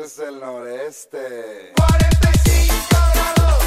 Este es el noreste. 45 grados.